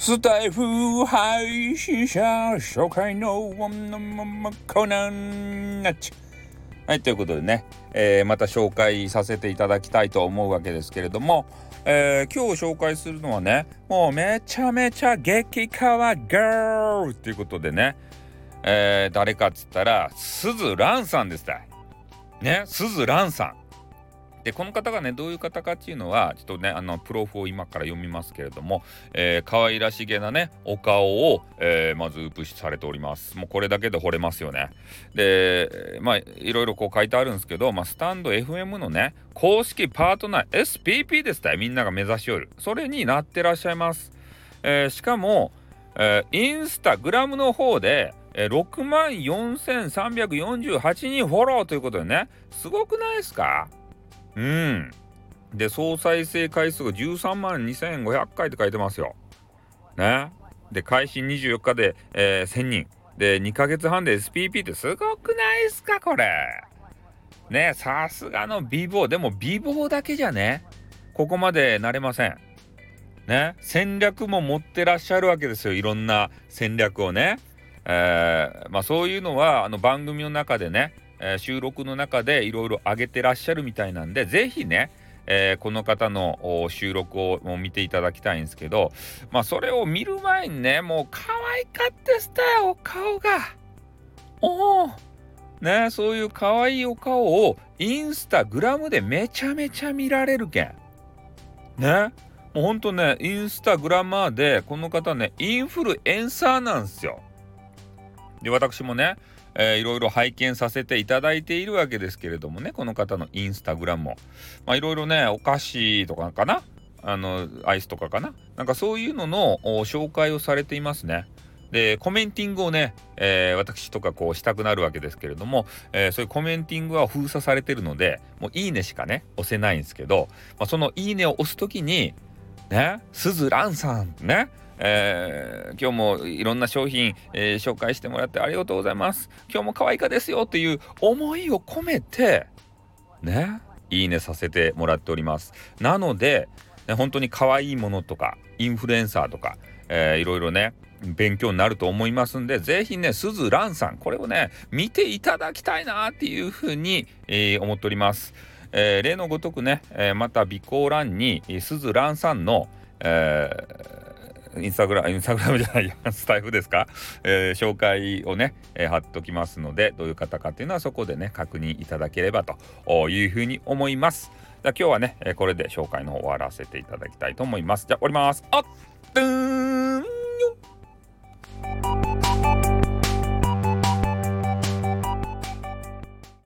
スタイフ配信者紹介のコーナーなっちはい、ということでね、えー、また紹介させていただきたいと思うわけですけれども、えー、今日紹介するのはね、もうめちゃめちゃ激カワガールということでね、えー、誰かっつったら、すずらんさんですたね、すずらんさん。でこの方がねどういう方かっていうのはちょっとねあのプロフを今から読みますけれども、えー、可愛らしげなねお顔を、えー、まずウプされております。もうこれだけで惚れますよね。でまあいろいろこう書いてあるんですけど、まあ、スタンド FM のね公式パートナー SPP ですたみんなが目指しよる。それになってらっしゃいます、えー、しかも、えインスタグラムの方で6万4348人フォローということでねすごくないですか？うん。で、総再生回数が13万2500回って書いてますよ。ね。で、開始24日で、えー、1000人。で、2ヶ月半で SPP ってすごくないですか、これ。ね、さすがの美貌。でも美貌だけじゃね、ここまでなれません。ね、戦略も持ってらっしゃるわけですよ。いろんな戦略をね。えー、まあそういうのは、あの番組の中でね、えー、収録の中でいろいろ上げてらっしゃるみたいなんで是非ねえー、この方の収録を見ていただきたいんですけどまあそれを見る前にねもう可愛かったしたよ顔が。おおねそういう可愛いお顔をインスタグラムでめちゃめちゃ見られるけん。ねもうほんとねインスタグラマーでこの方ねインフルエンサーなんですよ。で私もねえー、いろいろ拝見させていただいているわけですけれどもねこの方のインスタグラムも、まあ、いろいろねお菓子とかかな？あのアイスとかかな？なんかそういうのの紹介をされていますね。でコメンティングをね、えー、私とかこうしたくなるわけですけれども、えー、そういうコメンティングは封鎖されてるのでもういいねしかね押せないんですけど、まあ、そのいいねを押す時にねすずらんさんねえー、今日もいろんな商品、えー、紹介してもらってありがとうございます。今日も可愛いかですよっていう思いを込めて、ね、いいねさせてもらっております。なので、ね、本当に可愛いものとか、インフルエンサーとか、えー、いろいろね、勉強になると思いますんで、ぜひね、すずらんさん、これをね、見ていただきたいなっていうふうに、えー、思っております。えー、例のごとくね、えー、また備考欄に、すずらんさんの、えーインスタグラム、インスタグラムじゃないや、スタイフですか、えー、紹介をね、えー、貼っときますので、どういう方かっていうのはそこでね、確認いただければというふうに思います。じゃ今日はね、これで紹介の方終わらせていただきたいと思います。じゃあ終わります。あっ、ドゥーン